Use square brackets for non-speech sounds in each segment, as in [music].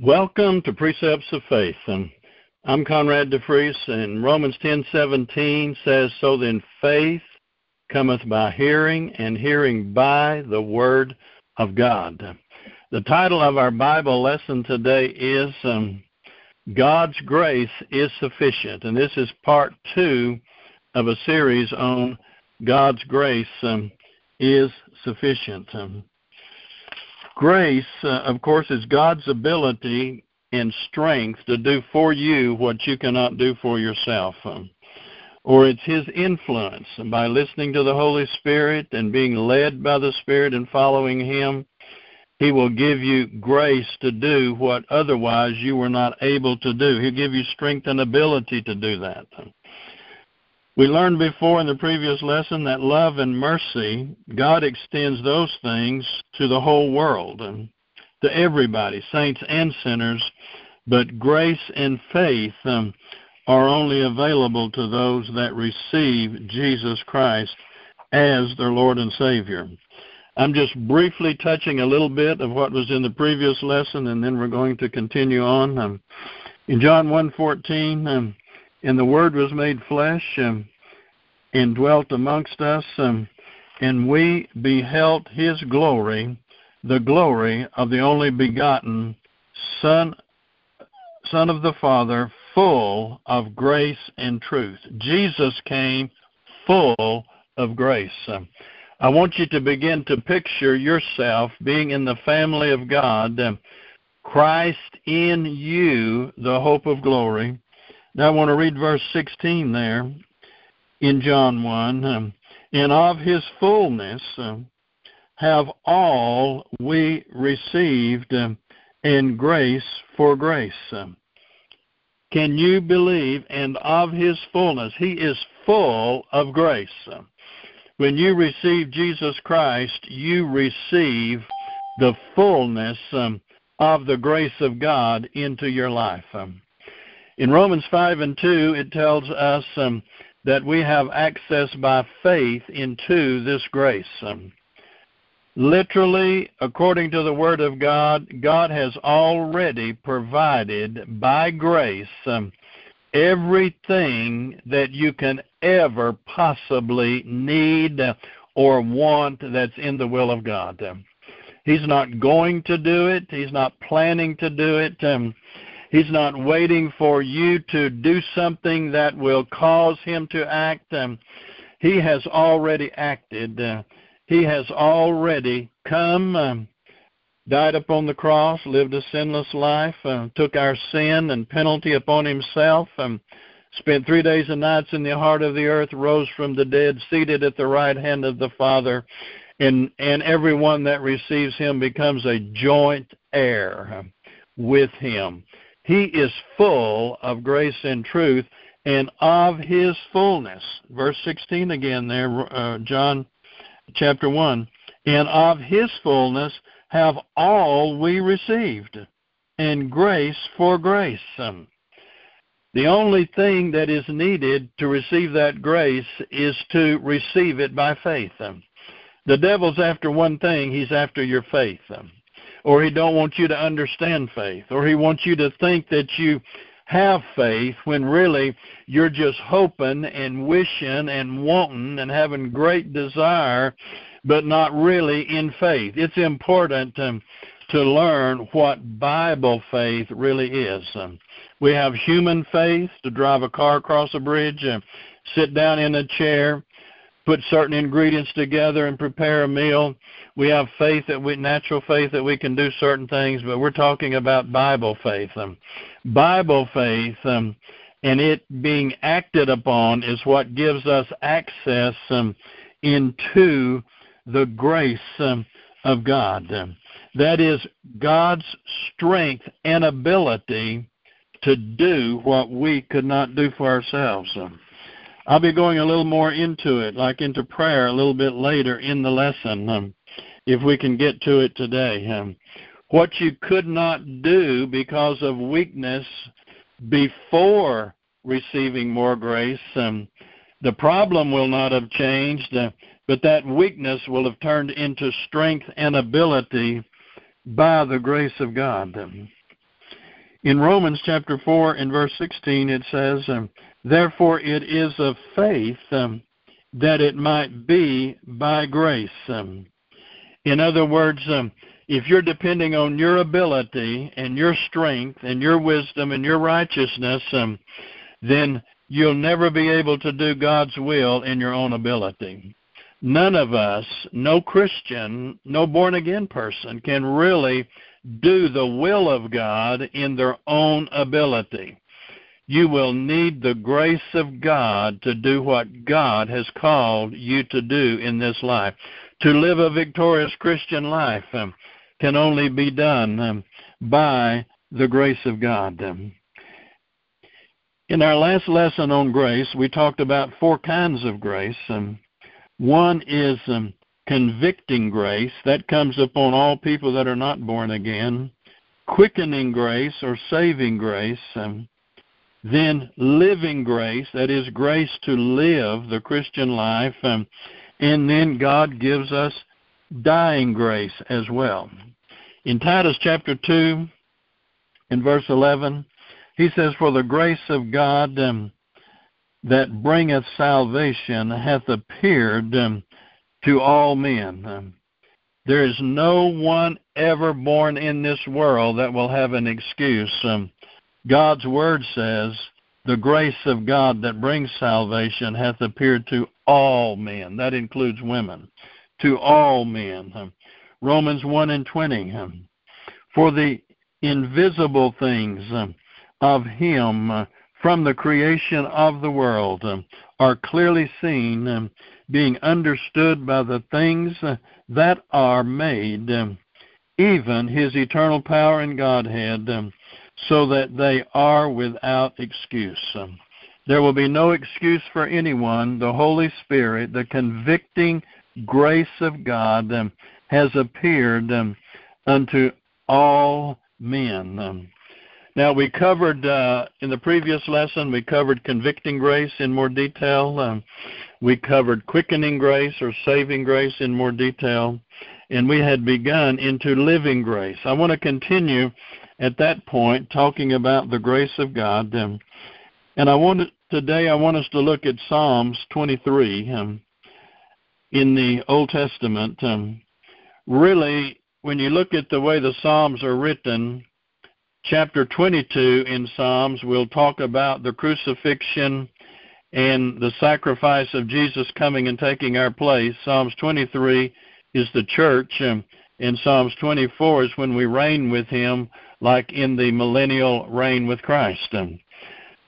Welcome to Precepts of Faith. And I'm Conrad DeFries, and Romans 10:17 says, "So then faith cometh by hearing, and hearing by the word of God." The title of our Bible lesson today is um, "God's Grace is Sufficient," and this is part two of a series on God's grace um, is sufficient. Um, Grace, uh, of course, is God's ability and strength to do for you what you cannot do for yourself. Um, or it's His influence. And by listening to the Holy Spirit and being led by the Spirit and following Him, He will give you grace to do what otherwise you were not able to do. He'll give you strength and ability to do that. We learned before in the previous lesson that love and mercy, God extends those things to the whole world and to everybody, saints and sinners, but grace and faith um, are only available to those that receive Jesus Christ as their Lord and Savior. I'm just briefly touching a little bit of what was in the previous lesson, and then we're going to continue on. Um, in John 1:14, um, and the Word was made flesh and dwelt amongst us, and we beheld his glory, the glory of the only begotten Son, Son of the Father, full of grace and truth. Jesus came full of grace. I want you to begin to picture yourself being in the family of God. Christ in you, the hope of glory. Now I want to read verse 16 there in John 1. Um, and of his fullness um, have all we received um, in grace for grace. Can you believe? And of his fullness, he is full of grace. When you receive Jesus Christ, you receive the fullness of the grace of God into your life. Um, in Romans 5 and 2, it tells us um, that we have access by faith into this grace. Um, literally, according to the Word of God, God has already provided by grace um, everything that you can ever possibly need or want that's in the will of God. Um, he's not going to do it. He's not planning to do it. Um, He's not waiting for you to do something that will cause him to act. Um, he has already acted. Uh, he has already come, um, died upon the cross, lived a sinless life, uh, took our sin and penalty upon himself, um, spent three days and nights in the heart of the earth, rose from the dead, seated at the right hand of the Father, and, and everyone that receives him becomes a joint heir with him. He is full of grace and truth, and of his fullness. Verse 16 again there, uh, John chapter 1. And of his fullness have all we received, and grace for grace. The only thing that is needed to receive that grace is to receive it by faith. The devil's after one thing, he's after your faith. Or he don't want you to understand faith, or he wants you to think that you have faith when really you're just hoping and wishing and wanting and having great desire, but not really in faith. It's important um, to learn what Bible faith really is. Um, we have human faith to drive a car across a bridge, uh, sit down in a chair, put certain ingredients together and prepare a meal. We have faith that we natural faith that we can do certain things, but we're talking about Bible faith. Um, Bible faith um, and it being acted upon is what gives us access um, into the grace um, of God. Um, that is God's strength and ability to do what we could not do for ourselves. Um, I'll be going a little more into it, like into prayer, a little bit later in the lesson, um, if we can get to it today. Um, what you could not do because of weakness before receiving more grace, um, the problem will not have changed, uh, but that weakness will have turned into strength and ability by the grace of God. Um, In Romans chapter 4 and verse 16, it says, um, Therefore it is of faith um, that it might be by grace. Um, in other words, um, if you're depending on your ability and your strength and your wisdom and your righteousness, um, then you'll never be able to do God's will in your own ability. None of us, no Christian, no born again person, can really do the will of God in their own ability. You will need the grace of God to do what God has called you to do in this life. To live a victorious Christian life um, can only be done um, by the grace of God. Um, in our last lesson on grace, we talked about four kinds of grace. Um, one is um, convicting grace that comes upon all people that are not born again, quickening grace or saving grace, um, then living grace, that is grace to live the Christian life, um, and then God gives us dying grace as well. In Titus chapter 2, in verse 11, he says, For the grace of God um, that bringeth salvation hath appeared um, to all men. Um, there is no one ever born in this world that will have an excuse. Um, God's word says, the grace of God that brings salvation hath appeared to all men. That includes women. To all men. Romans 1 and 20. Um, for the invisible things of Him from the creation of the world are clearly seen, being understood by the things that are made, even his eternal power and Godhead, so that they are without excuse. Um, there will be no excuse for anyone. The Holy Spirit, the convicting grace of God, um, has appeared um, unto all men. Now, we covered uh, in the previous lesson, we covered convicting grace in more detail. Um, we covered quickening grace or saving grace in more detail. And we had begun into living grace. I want to continue at that point talking about the grace of God. Um, and I want today I want us to look at Psalms 23 um, in the Old Testament. Um, really, when you look at the way the Psalms are written, chapter 22 in Psalms will talk about the crucifixion and the sacrifice of Jesus coming and taking our place. Psalms 23 is the church, um, and Psalms 24 is when we reign with Him, like in the millennial reign with Christ.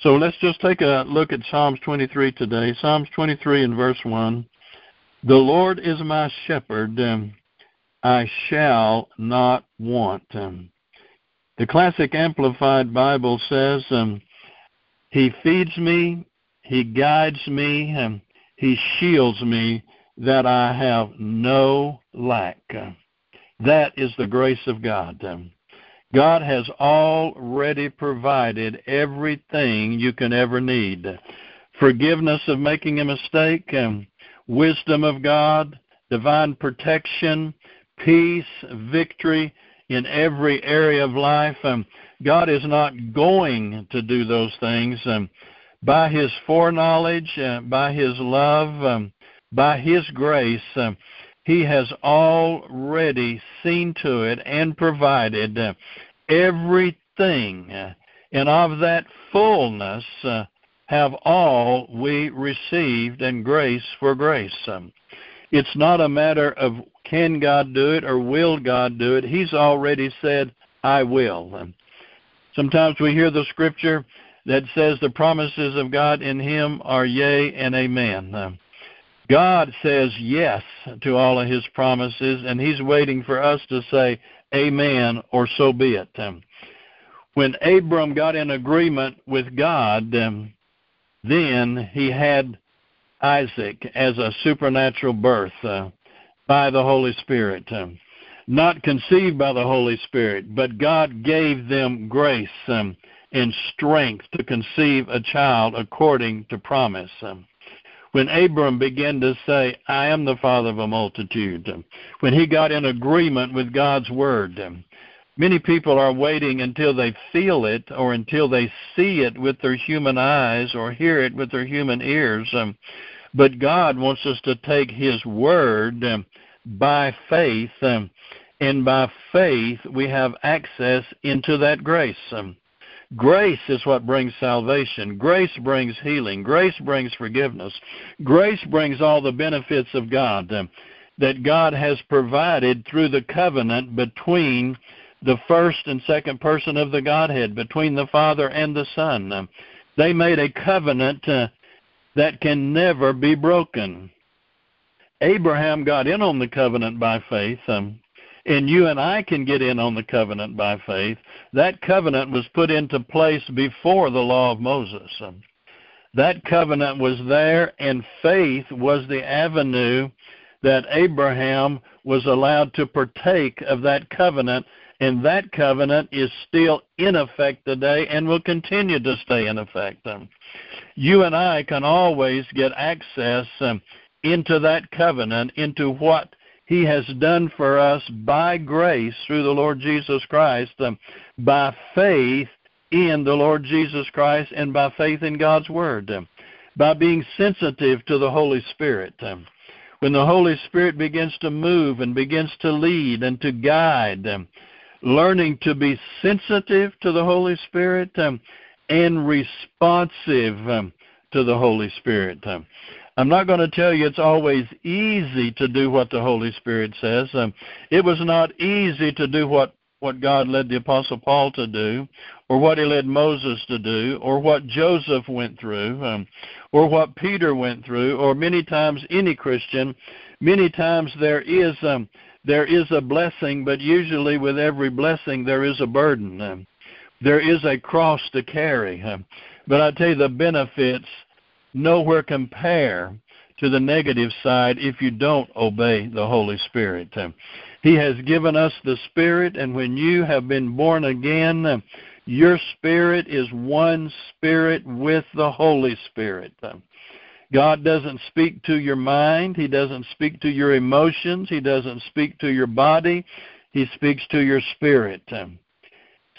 So let's just take a look at Psalms 23 today. Psalms 23 and verse 1. The Lord is my shepherd, um, I shall not want. Um, the Classic Amplified Bible says, um, He feeds me, He guides me, He shields me that I have no lack. That is the grace of God. God has already provided everything you can ever need forgiveness of making a mistake, um, wisdom of God, divine protection, peace, victory, in every area of life. Um, God is not going to do those things. Um, by His foreknowledge, uh, by His love, um, by His grace, He has already seen to it and provided uh, everything. Uh, and of that fullness uh, have all we received, and grace for grace. Um, it's not a matter of can God do it or will God do it? He's already said, I will. Sometimes we hear the scripture that says the promises of God in Him are yea and amen. God says yes to all of His promises, and He's waiting for us to say amen or so be it. When Abram got in agreement with God, then he had Isaac as a supernatural birth by the Holy Spirit. Um, not conceived by the Holy Spirit, but God gave them grace um, and strength to conceive a child according to promise. When Abram began to say, I am the father of a multitude, when he got in agreement with God's word, Many people are waiting until they feel it or until they see it with their human eyes or hear it with their human ears. But God wants us to take His word by faith, and by faith we have access into that grace. Grace is what brings salvation. Grace brings healing. Grace brings forgiveness. Grace brings all the benefits of God um, that God has provided through the covenant between the first and second person of the Godhead, between the Father and the Son. Um, they made a covenant uh, that can never be broken. Abraham got in on the covenant by faith, um, and you and I can get in on the covenant by faith. That covenant was put into place before the law of Moses. That covenant was there, and faith was the avenue that Abraham was allowed to partake of that covenant, and that covenant is still in effect today and will continue to stay in effect. You and I can always get access um, into that covenant, into what He has done for us by grace through the Lord Jesus Christ, um, by faith in the Lord Jesus Christ, and by faith in God's Word, um, by being sensitive to the Holy Spirit. Um, when the Holy Spirit begins to move and begins to lead and to guide, um, learning to be sensitive to the Holy Spirit um, and responsive um, to the Holy Spirit. Um, I'm not going to tell you it's always easy to do what the Holy Spirit says. Um, it was not easy to do what, what God led the Apostle Paul to do, or what he led Moses to do, or what Joseph went through, um, or what Peter went through, or many times any Christian. Many times there is um, there is a blessing, but usually with every blessing there is a burden. Um, there is a cross to carry. But I tell you, the benefits nowhere compare to the negative side if you don't obey the Holy Spirit. Uh, he has given us the Spirit, and when you have been born again, uh, your spirit is one spirit with the Holy Spirit. Uh, God doesn't speak to your mind. He doesn't speak to your emotions. He doesn't speak to your body. He speaks to your spirit.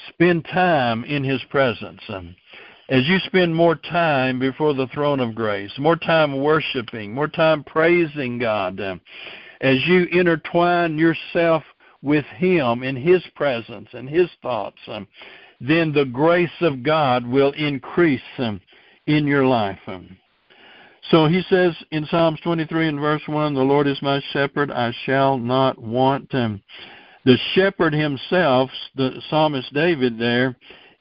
Spend time in His presence. As you spend more time before the throne of grace, more time worshiping, more time praising God, as you intertwine yourself with Him in His presence and His thoughts, then the grace of God will increase in your life. So he says in Psalms 23 and verse 1, The Lord is my shepherd, I shall not want. The shepherd himself, the psalmist David there,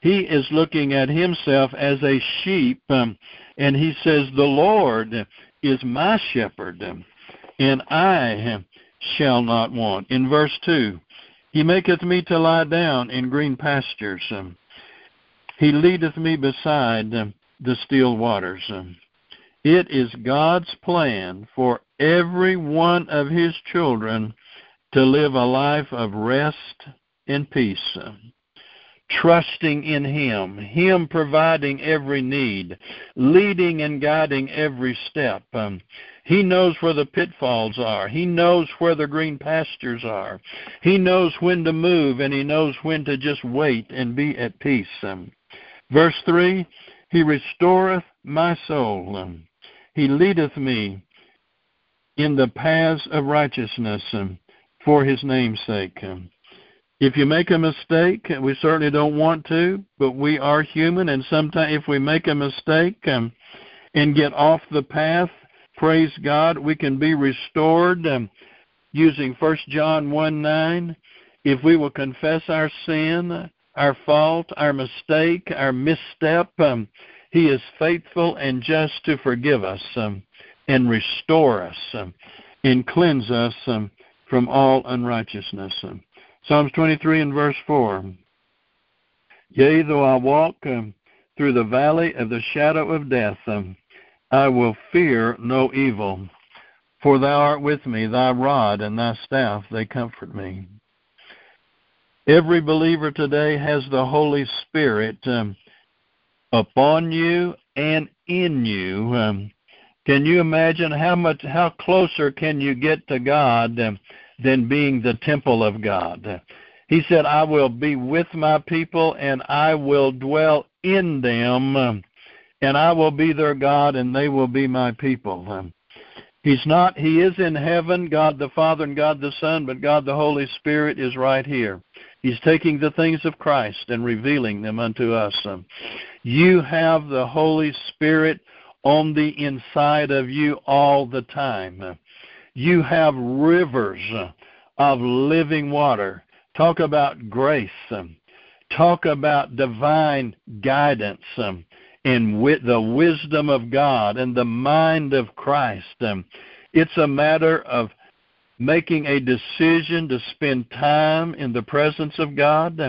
he is looking at himself as a sheep, um, and he says, The Lord is my shepherd, um, and I shall not want. In verse 2, He maketh me to lie down in green pastures. Um, he leadeth me beside um, the still waters. It is God's plan for every one of His children to live a life of rest and peace, trusting in Him, Him providing every need, leading and guiding every step. Um, he knows where the pitfalls are. He knows where the green pastures are. He knows when to move and he knows when to just wait and be at peace. Um, verse 3 He restoreth my soul. Um, he leadeth me in the paths of righteousness. Um, for his name's sake. If you make a mistake, we certainly don't want to, but we are human, and sometimes if we make a mistake um, and get off the path, praise God, we can be restored um, using 1 John 1 9. If we will confess our sin, our fault, our mistake, our misstep, um, He is faithful and just to forgive us um, and restore us um, and cleanse us um, from all unrighteousness. Psalms 23 and verse 4. Yea, though I walk um, through the valley of the shadow of death, um, I will fear no evil, for thou art with me, thy rod and thy staff, they comfort me. Every believer today has the Holy Spirit um, upon you and in you. Um, can you imagine how much, how closer can you get to God um, than being the temple of God? He said, I will be with my people and I will dwell in them and I will be their God and they will be my people. He's not, he is in heaven, God the Father and God the Son, but God the Holy Spirit is right here. He's taking the things of Christ and revealing them unto us. You have the Holy Spirit on the inside of you all the time. You have rivers of living water. Talk about grace. Talk about divine guidance and with the wisdom of God and the mind of Christ. It's a matter of making a decision to spend time in the presence of God,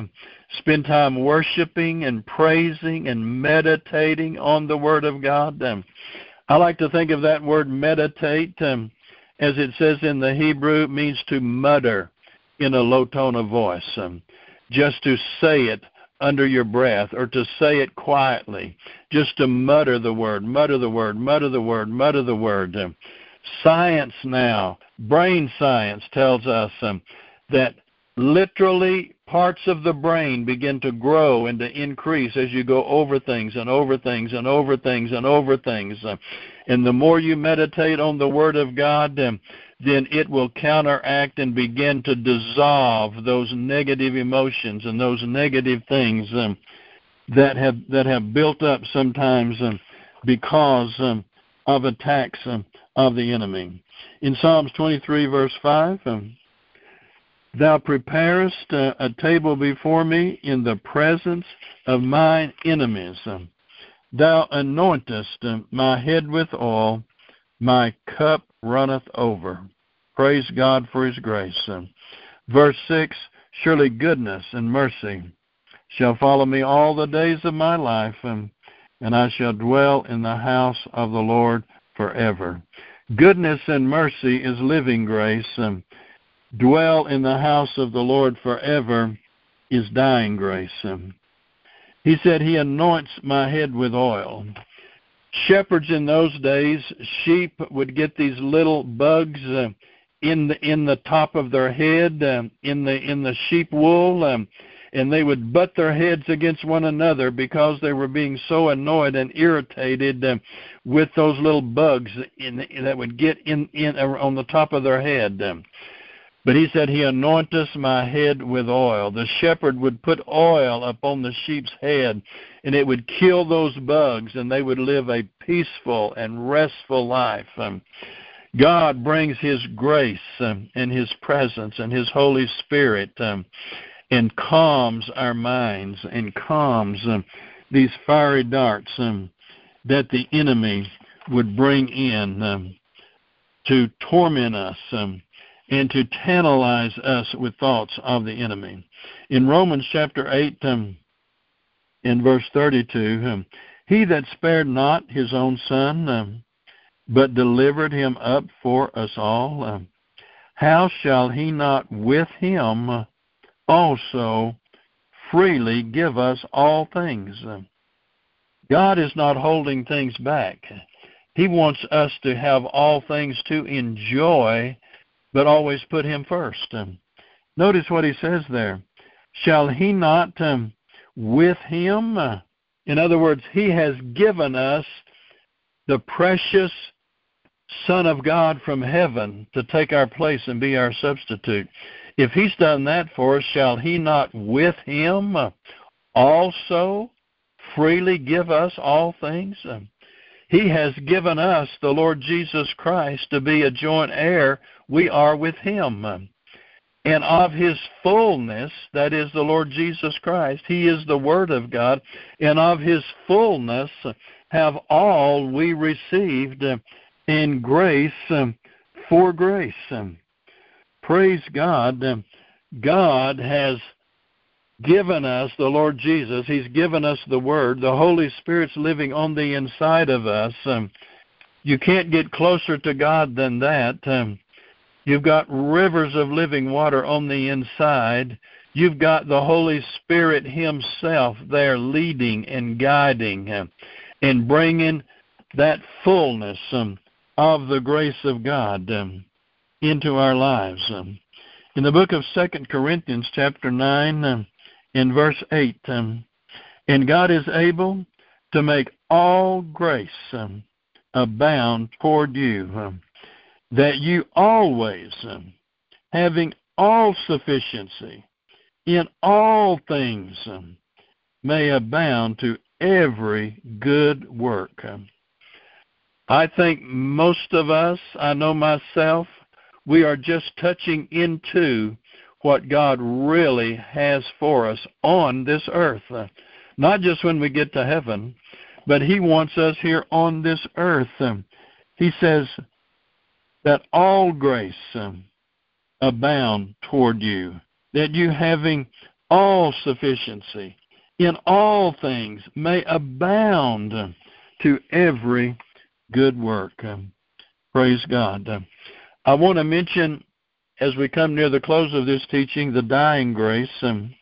spend time worshiping and praising and meditating on the Word of God. I like to think of that word meditate um, as it says in the Hebrew, means to mutter in a low tone of voice, um, just to say it under your breath or to say it quietly, just to mutter the word, mutter the word, mutter the word, mutter the word. Science now, brain science tells us um, that literally parts of the brain begin to grow and to increase as you go over things and over things and over things and over things. And the more you meditate on the Word of God, then it will counteract and begin to dissolve those negative emotions and those negative things um, that have that have built up sometimes um, because um, of attacks of the enemy. In Psalms 23, verse 5, um, Thou preparest a, table before me in the presence of mine enemies. Thou anointest my head with oil, my cup runneth over. Praise God for his grace. Verse 6 Surely goodness and mercy shall follow me all the days of my life, and I shall dwell in the house of the Lord forever. Goodness and mercy is living grace. Dwell in the house of the Lord forever is dying grace. He said, He anoints my head with oil shepherds in those days, sheep would get these little bugs uh, in the in the top of their head, um, in the in the sheep wool, um, and they would butt their heads against one another because they were being so annoyed and irritated um, with those little bugs in, that would get in in on the top of their head. Um, but he said, He anointeth my head with oil. The shepherd would put oil upon the sheep's head, and it would kill those bugs, and they would live a peaceful and restful life. Um, God brings His grace um, and His presence and His Holy Spirit um, and calms our minds and calms um, these fiery darts um, that the enemy would bring in um, to torment us um, and to tantalize us with thoughts of the enemy. In Romans chapter 8, um, in verse 32, um, he that spared not his own son, um, but delivered him up for us all, um, how shall he not with him also freely give us all things? Um, God is not holding things back. He wants us to have all things to enjoy but always put him first. Notice what he says there. Shall he not um, with him? Uh, in other words, he has given us the precious Son of God from heaven to take our place and be our substitute. If he's done that for us, shall he not with him also freely give us all things? Um, he has given us the Lord Jesus Christ to be a joint heir. We are with Him. And of His fullness, that is the Lord Jesus Christ, He is the Word of God, and of His fullness have all we received in grace for grace. Praise God. God has given us the Lord Jesus. He's given us the Word. The Holy Spirit's living on the inside of us. Um, you can't get closer to God than that. Um, you've got rivers of living water on the inside. You've got the Holy Spirit Himself there leading and guiding um, and bringing that fullness um, of the grace of God um, into our lives. Um, In the book of Second Corinthians, chapter 9, um, in verse 8, um, and God is able to make all grace um, abound toward you, um, that you always, having all sufficiency in all things, may abound to every good work. I think most of us, I know myself, we are just touching into what God really has for us on this earth. Not just when we get to heaven, but He wants us here on this earth. He says that all grace uh, abound toward you, that you having all sufficiency in all things may abound to every good work. Praise God. I want to mention, as we come near the close of this teaching, the dying grace. Um,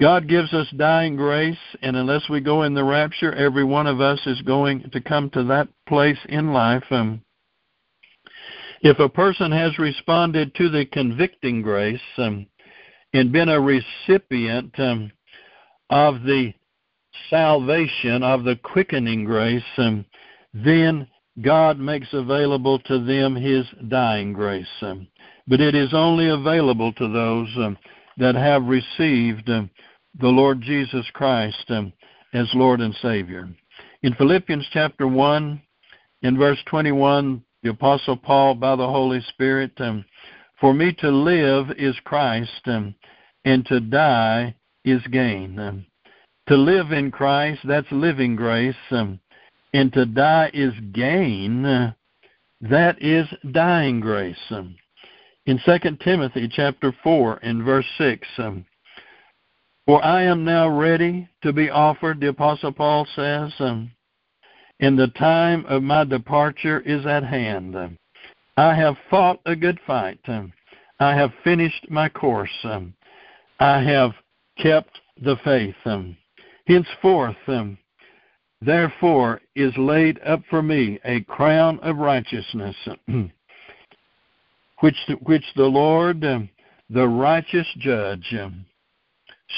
God gives us dying grace, and unless we go in the rapture, every one of us is going to come to that place in life. Um, if a person has responded to the convicting grace um, and been a recipient um, of the salvation, of the quickening grace, um, then God makes available to them his dying grace. Um, but it is only available to those um, that have received um, the Lord Jesus Christ um, as Lord and Savior. In Philippians chapter 1, in verse 21, the Apostle Paul, by the Holy Spirit, for me to live is Christ, and to die is gain. to live in Christ, that's living grace and to die is gain, that is dying grace. In 2 Timothy chapter 4 and verse 6, um, for I am now ready to be offered, the Apostle Paul says, um, and the time of my departure is at hand. I have fought a good fight. Um, I have finished my course. Um, I have kept the faith. Um, henceforth, um, Therefore is laid up for me a crown of righteousness, [clears throat] which which the Lord, um, the righteous judge, um,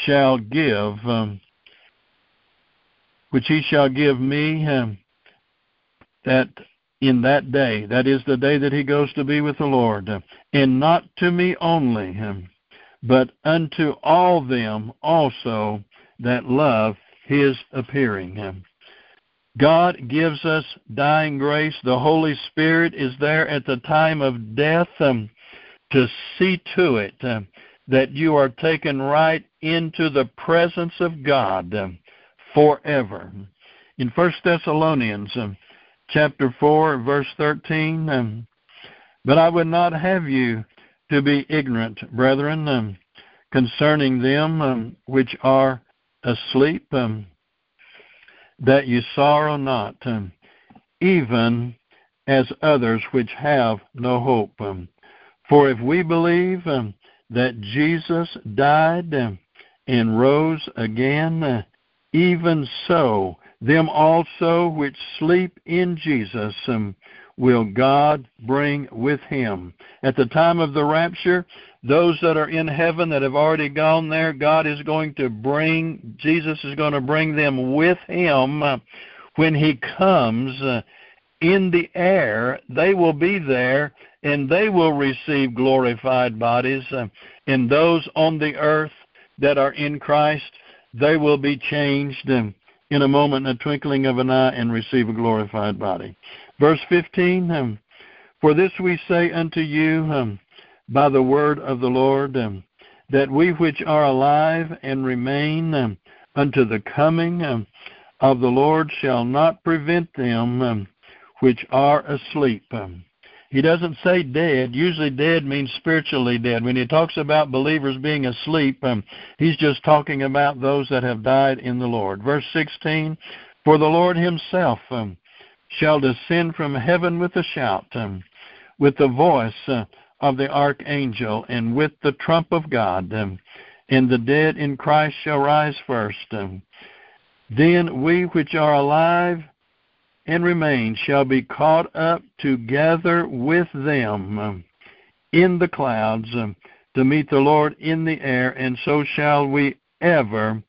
shall give, um, which he shall give me that in that day, that is the day that he goes to be with the Lord, and not to me only, but unto all them also that love his appearing. God gives us dying grace. The Holy Spirit is there at the time of death um, to see to it um, that you are taken right into the presence of God um, forever. In 1 Thessalonians um, chapter 4, verse 13, um, but I would not have you to be ignorant, brethren, um, concerning them which are asleep that you sorrow not, um, even as others which have no hope. Um, for if we believe um, that Jesus died and rose again, uh, even so, them also which sleep in Jesus will God bring with him. At the time of the rapture, those that are in heaven that have already gone there, God is going to bring, Jesus is going to bring them with him when he comes uh, in the air. They will be there and they will receive glorified bodies. Uh, and those on the earth that are in Christ, they will be changed uh, in a moment, in a twinkling of an eye, and receive a glorified body. Verse 15 um, For this we say unto you, um, by the word of the Lord, um, that we which are alive and remain um, unto the coming um, of the Lord shall not prevent them which are asleep. He doesn't say dead. Usually, dead means spiritually dead. When he talks about believers being asleep, he's just talking about those that have died in the Lord. Verse 16 For the Lord himself shall descend from heaven with a shout, with the voice uh, of the archangel and with the trump of God. Um, and the dead in Christ shall rise first. Um, then we which are alive and remain shall be caught up together with them um, in the clouds to meet the Lord in the air, and so shall we ever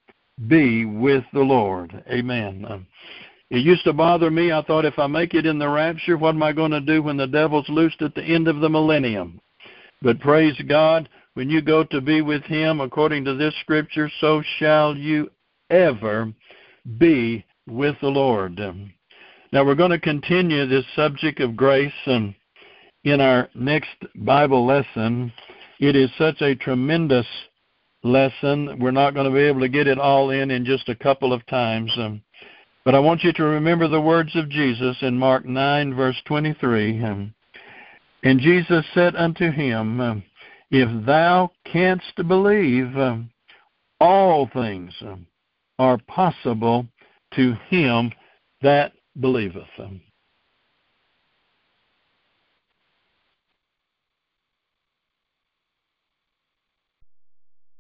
be with the Lord. Amen. It used to bother me. I thought if I make it in the rapture, what am I going to do when the devil's loosed at the end of the millennium? But praise God, when you go to be with him, according to this scripture, so shall you ever be with the Lord. Now we're going to continue this subject of grace um, in our next Bible lesson. It is such a tremendous lesson. We're not going to be able to get it all in in just a couple of times. Um, but I want you to remember the words of Jesus in Mark 9, verse 23. Um, and Jesus said unto him, If thou canst believe, all things are possible to him that believeth.